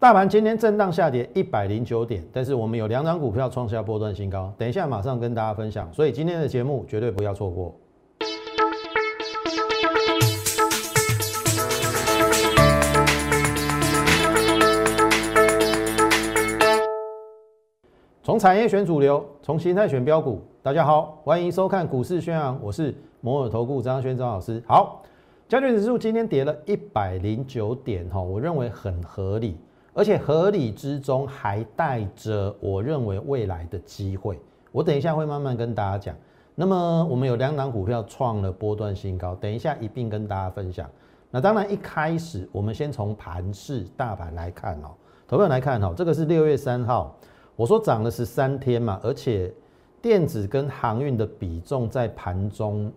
大盘今天震荡下跌一百零九点，但是我们有两张股票创下波段新高，等一下马上跟大家分享，所以今天的节目绝对不要错过。从产业选主流，从形态选标股。大家好，欢迎收看股市宣扬，我是摩尔投顾张轩张老师。好，加权指数今天跌了一百零九点，哈，我认为很合理。而且合理之中还带着我认为未来的机会，我等一下会慢慢跟大家讲。那么我们有两档股票创了波段新高，等一下一并跟大家分享。那当然一开始我们先从盘市大盘来看哦，投票来看哦，这个是六月三号，我说涨了十三天嘛，而且电子跟航运的比重在盘中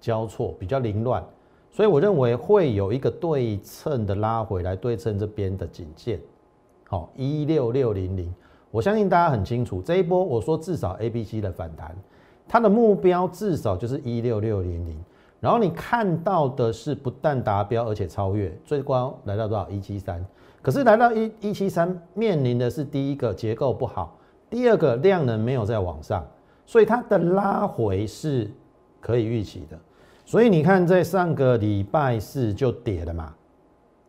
交错比较凌乱，所以我认为会有一个对称的拉回来对称这边的颈线。好，一六六零零，我相信大家很清楚，这一波我说至少 A、B、C 的反弹，它的目标至少就是一六六零零。然后你看到的是不但达标，而且超越，最高来到多少？一七三。可是来到一一七三，面临的是第一个结构不好，第二个量能没有在往上，所以它的拉回是可以预期的。所以你看，在上个礼拜四就跌了嘛，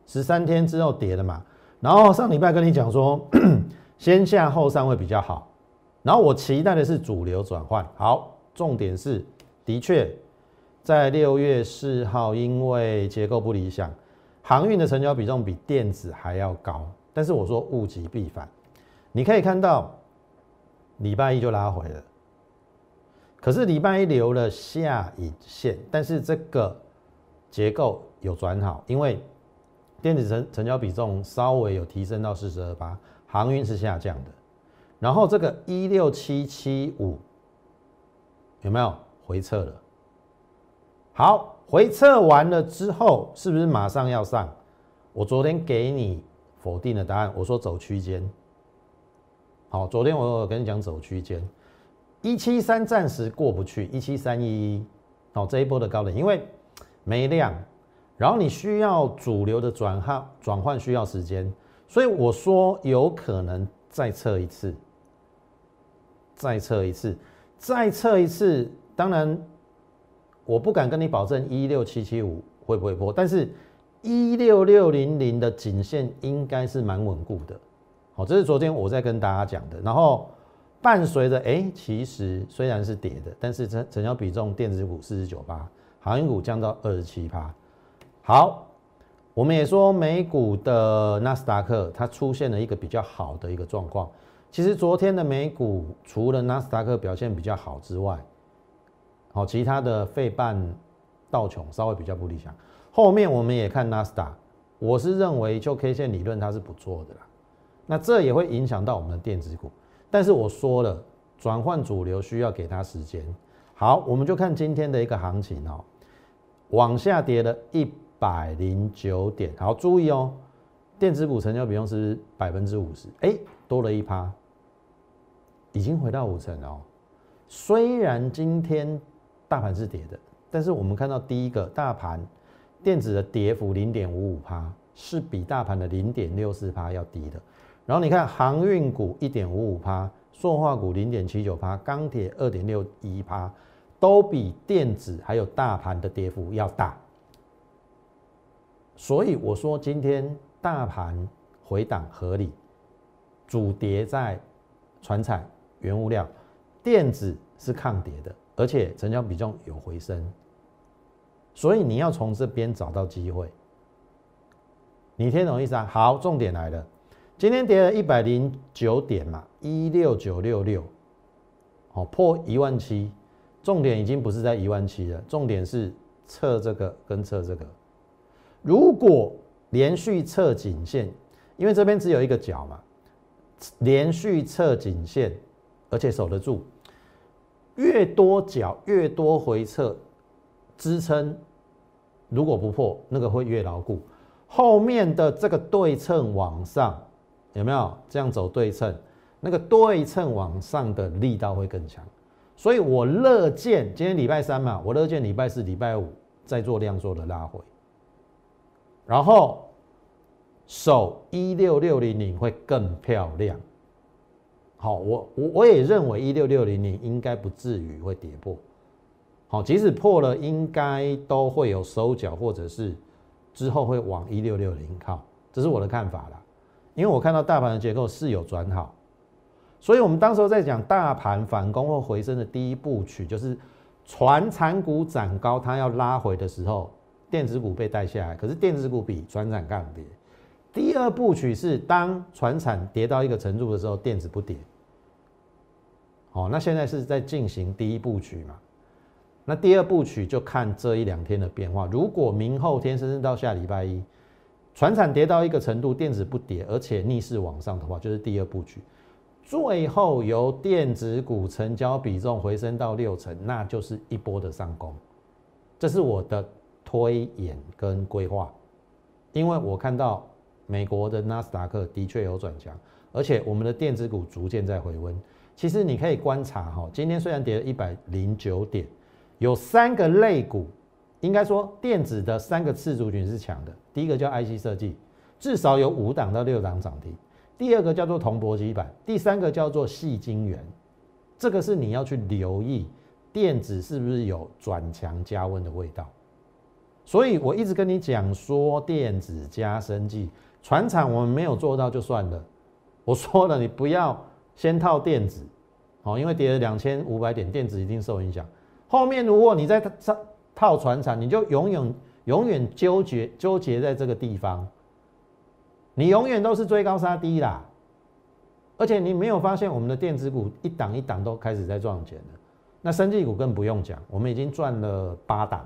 十三天之后跌了嘛。然后上礼拜跟你讲说，先下后上会比较好。然后我期待的是主流转换。好，重点是，的确，在六月四号，因为结构不理想，航运的成交比重比电子还要高。但是我说物极必反，你可以看到，礼拜一就拉回了。可是礼拜一留了下影线，但是这个结构有转好，因为。电子成成交比重稍微有提升到四十二八，航运是下降的，然后这个一六七七五有没有回撤了？好，回撤完了之后，是不是马上要上？我昨天给你否定的答案，我说走区间。好，昨天我有跟你讲走区间，一七三暂时过不去，一七三一一，好这一波的高点，因为没量。然后你需要主流的转换转换需要时间，所以我说有可能再测一次，再测一次，再测一次。当然，我不敢跟你保证一六七七五会不会破，但是一六六零零的颈线应该是蛮稳固的。好，这是昨天我在跟大家讲的。然后伴随着哎，其实虽然是跌的，但是成成交比重电子股四十九八，航运股降到二十七趴。好，我们也说美股的纳斯达克它出现了一个比较好的一个状况。其实昨天的美股除了纳斯达克表现比较好之外，好，其他的费半道琼稍微比较不理想。后面我们也看纳斯达，我是认为就 K 线理论它是不错的啦。那这也会影响到我们的电子股，但是我说了，转换主流需要给它时间。好，我们就看今天的一个行情哦，往下跌了一。百零九点，好注意哦，电子股成交比重是百分之五十，哎，多了一趴，已经回到五成哦。虽然今天大盘是跌的，但是我们看到第一个大盘电子的跌幅零点五五趴，是比大盘的零点六四趴要低的。然后你看航运股一点五五趴，塑化股零点七九趴，钢铁二点六一趴，都比电子还有大盘的跌幅要大。所以我说今天大盘回档合理，主跌在船产、原物料、电子是抗跌的，而且成交比重有回升，所以你要从这边找到机会。你听懂意思啊？好，重点来了，今天跌了一百零九点嘛，一六九六六，好破一万七，重点已经不是在一万七了，重点是测这个跟测这个。如果连续测颈线，因为这边只有一个角嘛，连续测颈线，而且守得住，越多角越多回撤支撑，如果不破，那个会越牢固。后面的这个对称往上，有没有这样走对称？那个对称往上的力道会更强。所以我乐见今天礼拜三嘛，我乐见礼拜四、礼拜五再做量做的拉回。然后守一六六零零会更漂亮。好，我我我也认为一六六零零应该不至于会跌破。好，即使破了，应该都会有收脚，或者是之后会往一六六零靠，这是我的看法啦。因为我看到大盘的结构是有转好，所以我们当时候在讲大盘反攻或回升的第一部曲，就是船产股涨高，它要拉回的时候，电子股被带下来，可是电子股比船产更跌。第二部曲是当船产跌到一个程度的时候，电子不跌。好，那现在是在进行第一部曲嘛？那第二部曲就看这一两天的变化。如果明后天甚至到下礼拜一，船产跌到一个程度，电子不跌，而且逆势往上的话，就是第二部曲。最后由电子股成交比重回升到六成，那就是一波的上攻。这是我的推演跟规划，因为我看到。美国的纳斯达克的确有转强，而且我们的电子股逐渐在回温。其实你可以观察哈，今天虽然跌了一百零九点，有三个类股，应该说电子的三个次族群是强的。第一个叫 IC 设计，至少有五档到六档涨停；第二个叫做铜箔基板；第三个叫做细晶圆。这个是你要去留意电子是不是有转强加温的味道。所以我一直跟你讲说，电子加生技。船厂我们没有做到就算了，我说了，你不要先套电子，哦，因为跌了两千五百点，电子一定受影响。后面如果你在套套船厂，你就永远永远纠结纠结在这个地方，你永远都是追高杀低啦。而且你没有发现我们的电子股一档一档都开始在赚钱了，那生技股更不用讲，我们已经赚了八档，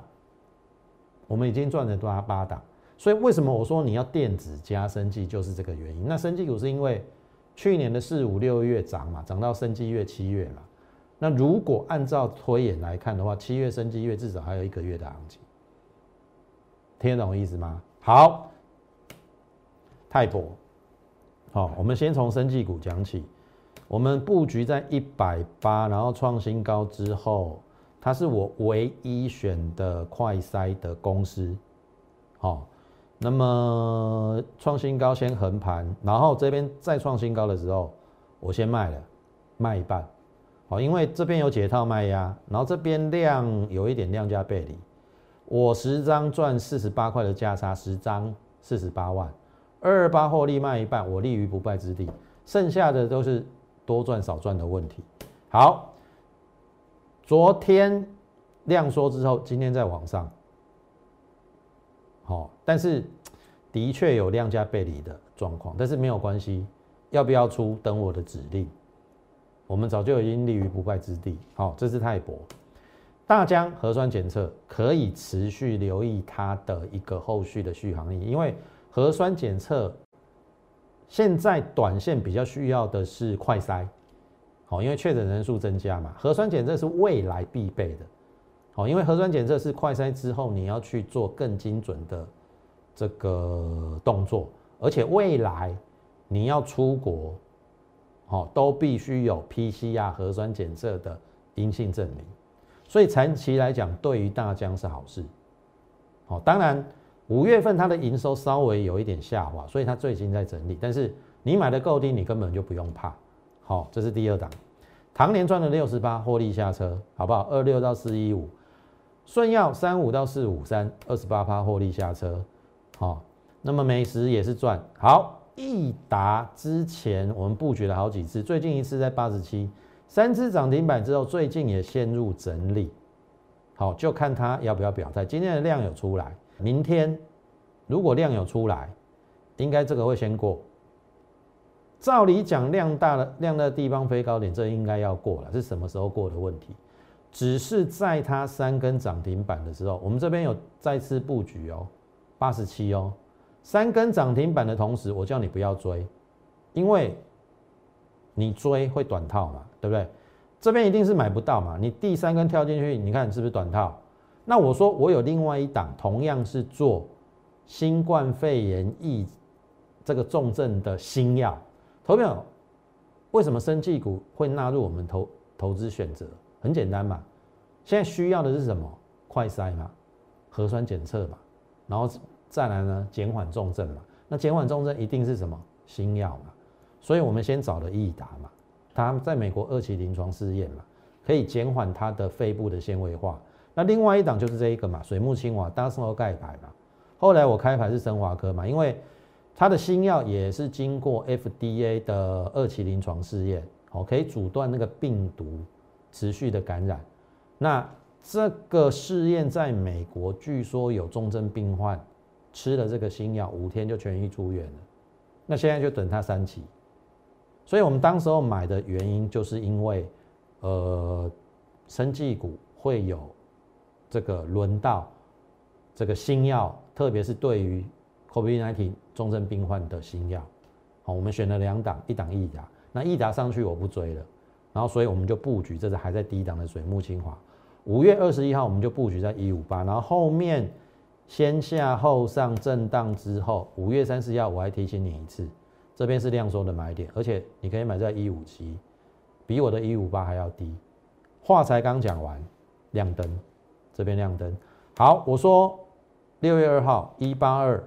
我们已经赚了多八档。所以为什么我说你要电子加生技，就是这个原因。那生技股是因为去年的四五六月涨嘛，涨到生技月七月嘛。那如果按照推演来看的话，七月生技月至少还有一个月的行情，听得懂意思吗？好，泰博，好，我们先从生技股讲起。我们布局在一百八，然后创新高之后，它是我唯一选的快筛的公司，好。那么创新高先横盘，然后这边再创新高的时候，我先卖了，卖一半，好，因为这边有解套卖压，然后这边量有一点量价背离，我十张赚四十八块的价差，十张四十八万，二二八获利卖一半，我立于不败之地，剩下的都是多赚少赚的问题。好，昨天量缩之后，今天在往上。好，但是的确有量价背离的状况，但是没有关系，要不要出等我的指令，我们早就已经立于不败之地。好，这是泰博，大疆核酸检测可以持续留意它的一个后续的续航力，因为核酸检测现在短线比较需要的是快筛，哦，因为确诊人数增加嘛，核酸检测是未来必备的。哦，因为核酸检测是快筛之后，你要去做更精准的这个动作，而且未来你要出国，哦，都必须有 PCR 核酸检测的阴性证明，所以长期来讲，对于大疆是好事。哦，当然五月份它的营收稍微有一点下滑，所以它最近在整理，但是你买的够低，你根本就不用怕。好，这是第二档，唐年赚了六十八，获利下车，好不好？二六到四一五。顺药三五到四五三二十八趴获利下车，好，那么美食也是赚好。益达之前我们布局了好几次，最近一次在八十七，三只涨停板之后，最近也陷入整理，好，就看它要不要表态。今天的量有出来，明天如果量有出来，应该这个会先过。照理讲，量大了，量的地方飞高点，这应该要过了，是什么时候过的问题？只是在它三根涨停板的时候，我们这边有再次布局哦，八十七哦，三根涨停板的同时，我叫你不要追，因为你追会短套嘛，对不对？这边一定是买不到嘛，你第三根跳进去，你看是不是短套？那我说我有另外一档，同样是做新冠肺炎疫这个重症的新药，投票为什么生技股会纳入我们投投资选择？很简单嘛，现在需要的是什么？快筛嘛，核酸检测嘛，然后再来呢，减缓重症嘛。那减缓重症一定是什么新药嘛？所以我们先找了益达嘛，它在美国二期临床试验嘛，可以减缓它的肺部的纤维化。那另外一档就是这一个嘛，水木清华大生活钙牌嘛。后来我开牌是生华科嘛，因为它的新药也是经过 FDA 的二期临床试验，哦，可以阻断那个病毒持续的感染。那这个试验在美国，据说有重症病患吃了这个新药，五天就痊愈出院了。那现在就等它三期。所以我们当时候买的原因，就是因为，呃，生技股会有这个轮到这个新药，特别是对于 COVID-19 重症病患的新药。好，我们选了两档，一档益达，那益达上去我不追了，然后所以我们就布局，这是还在低档的水木清华。五月二十一号，我们就布局在一五八，然后后面先下后上震荡之后，五月三十号我还提醒你一次，这边是量缩的买点，而且你可以买在一五七，比我的一五八还要低。话才刚讲完，亮灯，这边亮灯。好，我说六月二号一八二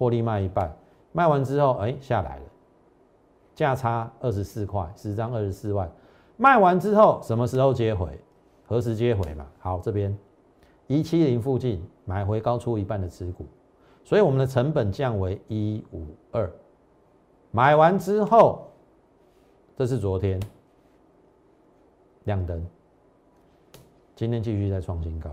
获利卖一半，卖完之后，哎下来了，价差二十四块，十张二十四万，卖完之后什么时候接回？何时接回嘛？好，这边一七零附近买回高出一半的持股，所以我们的成本降为一五二。买完之后，这是昨天亮灯，今天继续在创新高，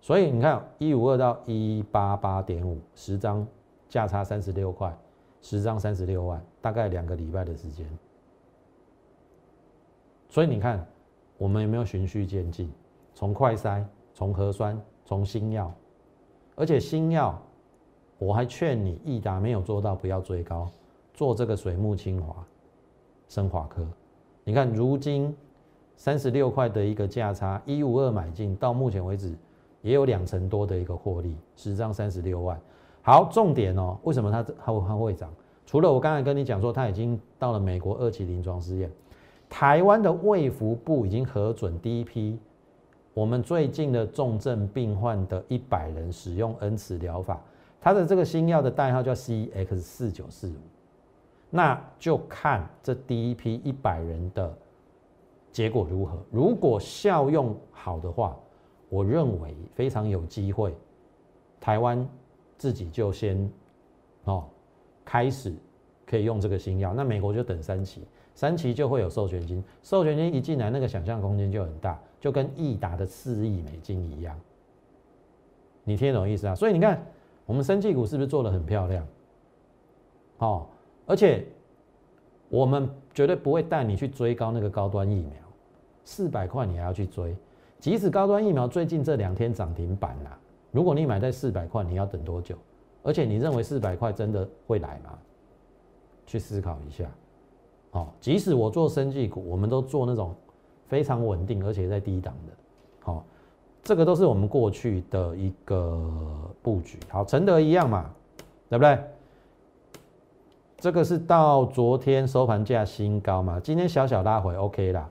所以你看一五二到一八八点五，十张价差三十六块，十张三十六万，大概两个礼拜的时间，所以你看。我们有没有循序渐进？从快筛，从核酸，从新药，而且新药，我还劝你，益达没有做到，不要追高，做这个水木清华、生华科。你看，如今三十六块的一个价差，一五二买进，到目前为止也有两成多的一个获利，十张三十六万。好，重点哦，为什么它它会它会涨？除了我刚才跟你讲说，它已经到了美国二期临床试验。台湾的卫福部已经核准第一批，我们最近的重症病患的一百人使用恩慈疗法，它的这个新药的代号叫 CX 四九四五，那就看这第一批一百人的结果如何。如果效用好的话，我认为非常有机会，台湾自己就先哦开始可以用这个新药，那美国就等三期。三期就会有授权金，授权金一进来，那个想象空间就很大，就跟易达的四亿美金一样。你听懂意思啊？所以你看，我们生技股是不是做的很漂亮？哦，而且我们绝对不会带你去追高那个高端疫苗，四百块你还要去追，即使高端疫苗最近这两天涨停板啦，如果你买在四百块，你要等多久？而且你认为四百块真的会来吗？去思考一下。好，即使我做生技股，我们都做那种非常稳定而且在低档的。好，这个都是我们过去的一个布局。好，承德一样嘛，对不对？这个是到昨天收盘价新高嘛，今天小小拉回，OK 啦。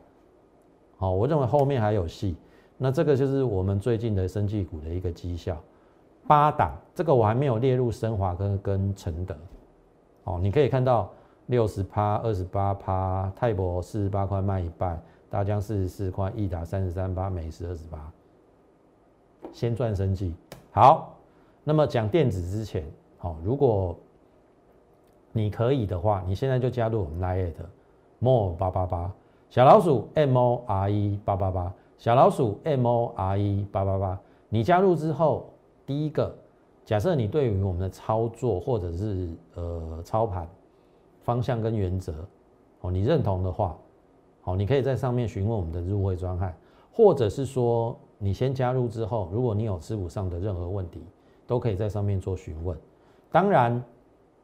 好，我认为后面还有戏。那这个就是我们最近的生技股的一个绩效。八档，这个我还没有列入升华跟跟承德。哦，你可以看到。六十趴，二十八趴，泰博四十八块卖一半，大江四十四块，益达三十三趴，美食二十八，先赚生计。好，那么讲电子之前，好，如果你可以的话，你现在就加入我们 Line more 八八八小老鼠 M O R E 八八八小老鼠 M O R E 八八八，你加入之后，第一个，假设你对于我们的操作或者是呃操盘。方向跟原则，哦，你认同的话，好，你可以在上面询问我们的入会专案，或者是说你先加入之后，如果你有持股上的任何问题，都可以在上面做询问。当然，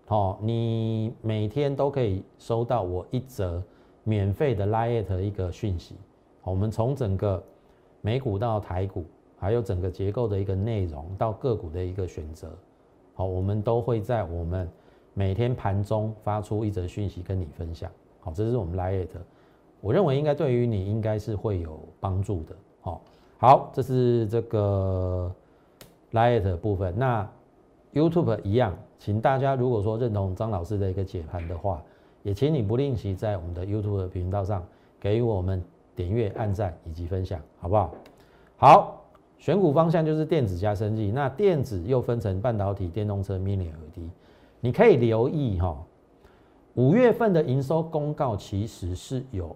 好，你每天都可以收到我一则免费的 Lite 一个讯息。我们从整个美股到台股，还有整个结构的一个内容到个股的一个选择，好，我们都会在我们。每天盘中发出一则讯息跟你分享，好，这是我们 Lite，我认为应该对于你应该是会有帮助的，好，好，这是这个 Lite 部分。那 YouTube 一样，请大家如果说认同张老师的一个解盘的话，也请你不吝惜在我们的 YouTube 频道上给予我们点阅、按赞以及分享，好不好？好，选股方向就是电子加生技，那电子又分成半导体、电动车、Mini LED，你可以留意哈，五月份的营收公告其实是有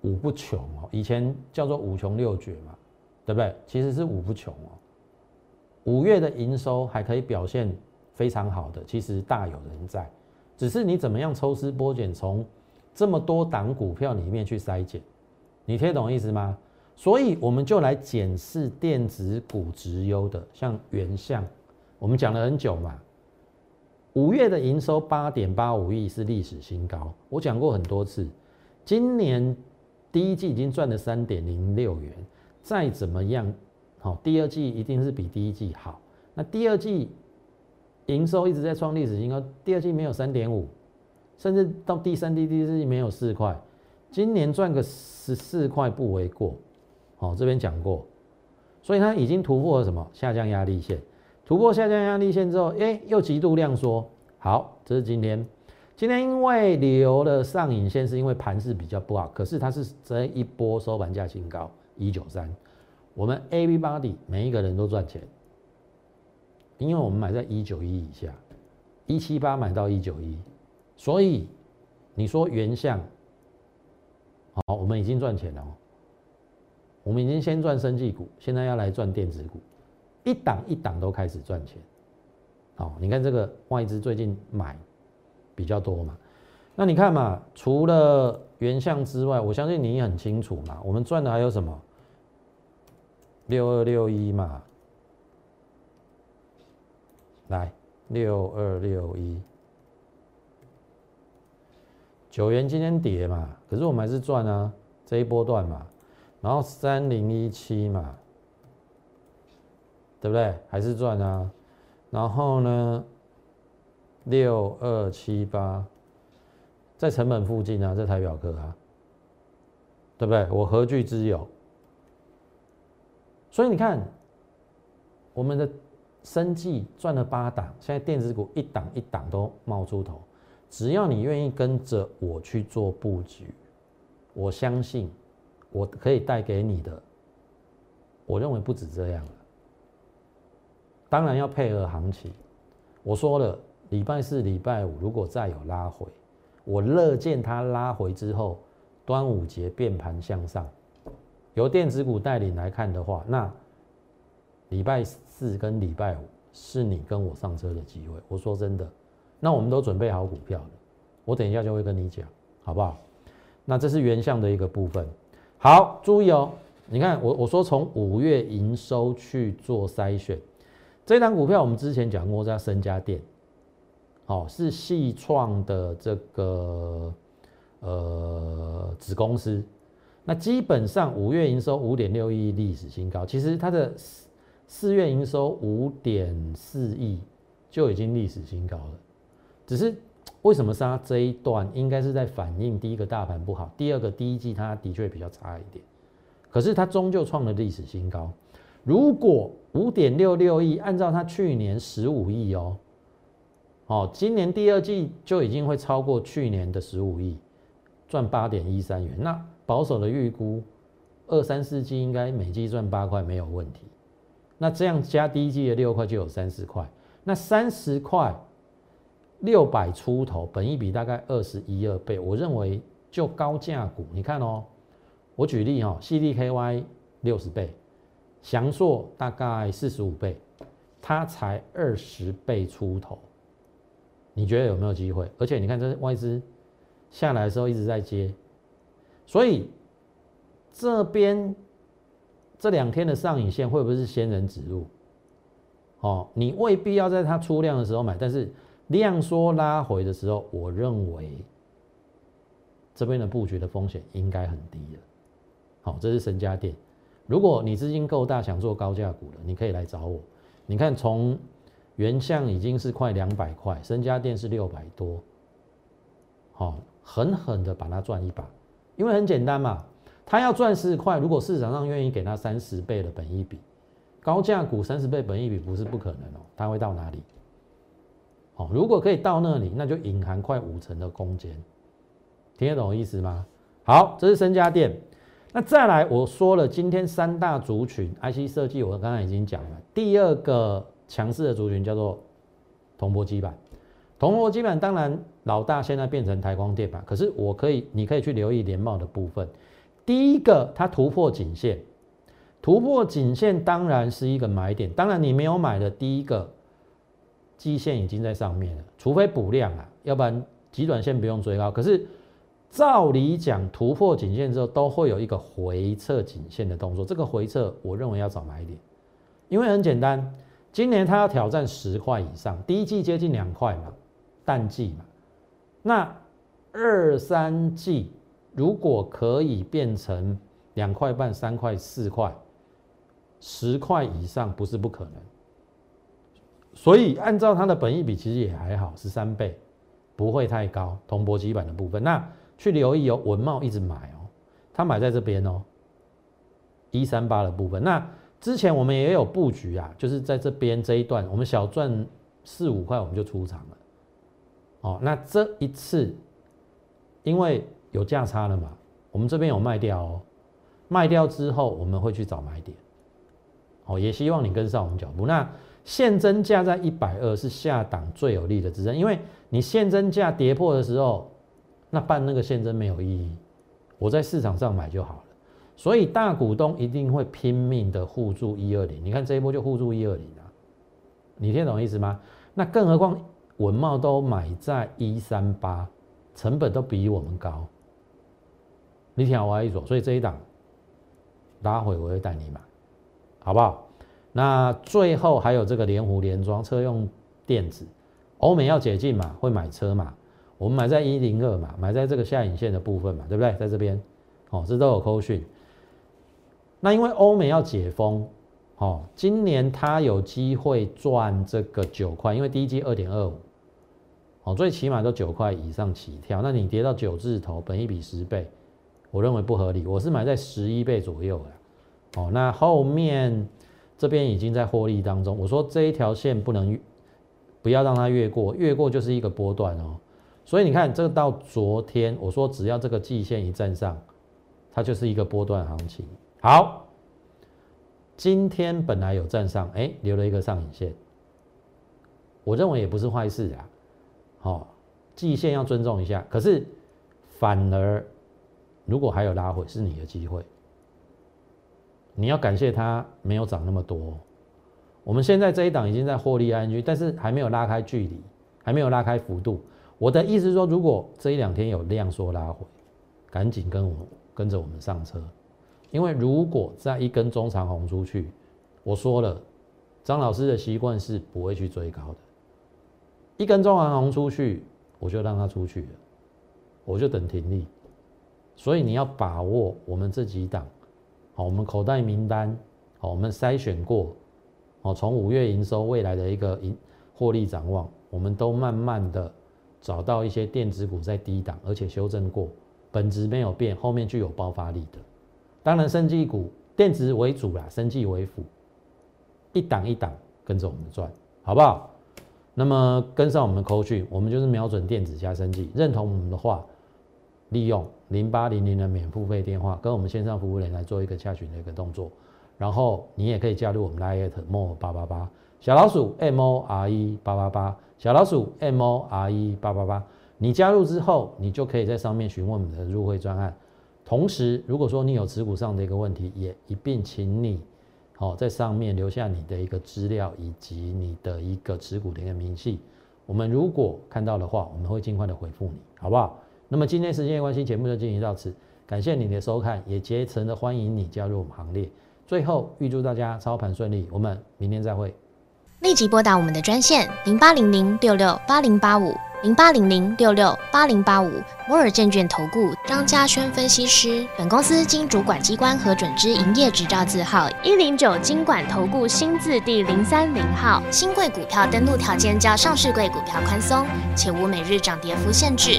五不穷哦，以前叫做五穷六绝嘛，对不对？其实是五不穷哦。五月的营收还可以表现非常好的，其实大有人在，只是你怎么样抽丝剥茧，从这么多档股票里面去筛减，你听懂意思吗？所以我们就来检视电子股直优的，像原相，我们讲了很久嘛，五月的营收八点八五亿是历史新高，我讲过很多次，今年第一季已经赚了三点零六元，再怎么样。好，第二季一定是比第一季好。那第二季营收一直在创历史新高，第二季没有三点五，甚至到第三季、第四季没有四块，今年赚个十四块不为过。好，这边讲过，所以它已经突破了什么下降压力线？突破下降压力线之后，哎，又极度量缩。好，这是今天。今天因为留的上影线，是因为盘势比较不好，可是它是这一波收盘价新高一九三。我们 A B body 每一个人都赚钱，因为我们买在一九一以下，一七八买到一九一，所以你说原相，好，我们已经赚钱了哦。我们已经先赚生技股，现在要来赚电子股，一档一档都开始赚钱。好，你看这个外资最近买比较多嘛？那你看嘛，除了原相之外，我相信你也很清楚嘛，我们赚的还有什么？六二六一嘛，来六二六一，九元今天跌嘛，可是我们还是赚啊，这一波段嘛，然后三零一七嘛，对不对？还是赚啊，然后呢，六二七八，在成本附近啊，这台表壳啊，对不对？我何惧之有？所以你看，我们的生计赚了八档，现在电子股一档一档都冒出头。只要你愿意跟着我去做布局，我相信我可以带给你的，我认为不止这样了。当然要配合行情。我说了，礼拜四、礼拜五如果再有拉回，我乐见它拉回之后，端午节变盘向上。由电子股带领来看的话，那礼拜四跟礼拜五是你跟我上车的机会。我说真的，那我们都准备好股票了，我等一下就会跟你讲，好不好？那这是原相的一个部分。好，注意哦，你看我我说从五月营收去做筛选，这档股票我们之前讲过，叫深家电，哦，是细创的这个呃子公司。那基本上五月营收五点六亿历史新高，其实它的四四月营收五点四亿就已经历史新高了。只是为什么杀这一段，应该是在反映第一个大盘不好，第二个第一季它的确比较差一点。可是它终究创了历史新高。如果五点六六亿，按照它去年十五亿哦，哦，今年第二季就已经会超过去年的十五亿，赚八点一三元。那保守的预估，二三四季应该每季赚八块没有问题。那这样加第一季的六块就有三十块。那三十块六百出头，本一比大概二十一二倍。我认为就高价股，你看哦，我举例哈，CDKY 六十倍，翔硕大概四十五倍，它才二十倍出头。你觉得有没有机会？而且你看这外资下来的时候一直在接。所以这边这两天的上影线会不会是仙人指路？哦，你未必要在它出量的时候买，但是量缩拉回的时候，我认为这边的布局的风险应该很低了。好，这是神家电。如果你资金够大，想做高价股的，你可以来找我。你看，从原相已经是快两百块，神家电是六百多，好，狠狠的把它赚一把。因为很简单嘛，他要赚十块，如果市场上愿意给他三十倍的本益比，高价股三十倍本益比不是不可能哦，它会到哪里？如果可以到那里，那就隐含快五成的空间，听得懂意思吗？好，这是深家电。那再来，我说了，今天三大族群 IC 设计，我刚才已经讲了。第二个强势的族群叫做铜箔基板，铜箔基板当然老大现在变成台光电板，可是我可以，你可以去留意联茂的部分。第一个，它突破颈线，突破颈线当然是一个买点。当然你没有买的第一个，基线已经在上面了，除非补量啊，要不然极短线不用追高。可是。照理讲，突破颈线之后都会有一个回撤颈线的动作。这个回撤，我认为要找买一点，因为很简单，今年它要挑战十块以上，第一季接近两块嘛，淡季嘛。那二三季如果可以变成两块半、三块、四块，十块以上不是不可能。所以按照它的本益比，其实也还好，十三倍，不会太高。铜箔基板的部分，那。去留意哦，文茂一直买哦，他买在这边哦，一三八的部分。那之前我们也有布局啊，就是在这边这一段，我们小赚四五块，我们就出场了。哦，那这一次因为有价差了嘛，我们这边有卖掉哦，卖掉之后我们会去找买点。哦，也希望你跟上我们脚步。那现增价在一百二是下档最有利的支撑，因为你现增价跌破的时候。那办那个现增没有意义，我在市场上买就好了。所以大股东一定会拼命的护住一二零，你看这一波就护住一二零啊，你听懂意思吗？那更何况文茂都买在一三八，成本都比我们高，你听我一说，所以这一档拉回我会带你买，好不好？那最后还有这个连湖连装车用电子，欧美要解禁嘛，会买车嘛？我们买在一零二嘛，买在这个下影线的部分嘛，对不对？在这边，哦，这都有扣讯。那因为欧美要解封，哦，今年它有机会赚这个九块，因为第一季二点二五，哦，最起码都九块以上起跳。那你跌到九字头，本一比十倍，我认为不合理。我是买在十一倍左右的，哦，那后面这边已经在获利当中。我说这一条线不能不要让它越过，越过就是一个波段哦。所以你看，这个到昨天我说，只要这个季线一站上，它就是一个波段行情。好，今天本来有站上，哎，留了一个上影线，我认为也不是坏事啊。好，季线要尊重一下。可是反而，如果还有拉回，是你的机会，你要感谢它没有涨那么多。我们现在这一档已经在获利安居，但是还没有拉开距离，还没有拉开幅度。我的意思是说，如果这一两天有量缩拉回，赶紧跟我跟着我们上车，因为如果再一根中长红出去，我说了，张老师的习惯是不会去追高的，一根中长红出去，我就让它出去了，我就等停利，所以你要把握我们这几档，好，我们口袋名单，好，我们筛选过，好，从五月营收未来的一个盈获利展望，我们都慢慢的。找到一些电子股在低档，而且修正过，本质没有变，后面具有爆发力的。当然，生技股电子为主啦，生技为辅，一档一档跟着我们赚，好不好？那么跟上我们的口讯，我们就是瞄准电子加生技。认同我们的话，利用零八零零的免付费电话，跟我们线上服务人来做一个洽询的一个动作。然后你也可以加入我们 Line more 八八八小老鼠 M O R E 八八八。小老鼠 M O R E 八八八，你加入之后，你就可以在上面询问我们的入会专案。同时，如果说你有持股上的一个问题，也一并请你好在上面留下你的一个资料以及你的一个持股的一个明细。我们如果看到的话，我们会尽快的回复你，好不好？那么今天时间关系，节目就进行到此，感谢你的收看，也竭诚的欢迎你加入我们行列。最后，预祝大家操盘顺利，我们明天再会。立即拨打我们的专线零八零零六六八零八五零八零零六六八零八五摩尔证券投顾张嘉轩分析师。本公司经主管机关核准之营业执照字号一零九金管投顾新字第零三零号。新贵股票登录条件较上市贵股票宽松，且无每日涨跌幅限制。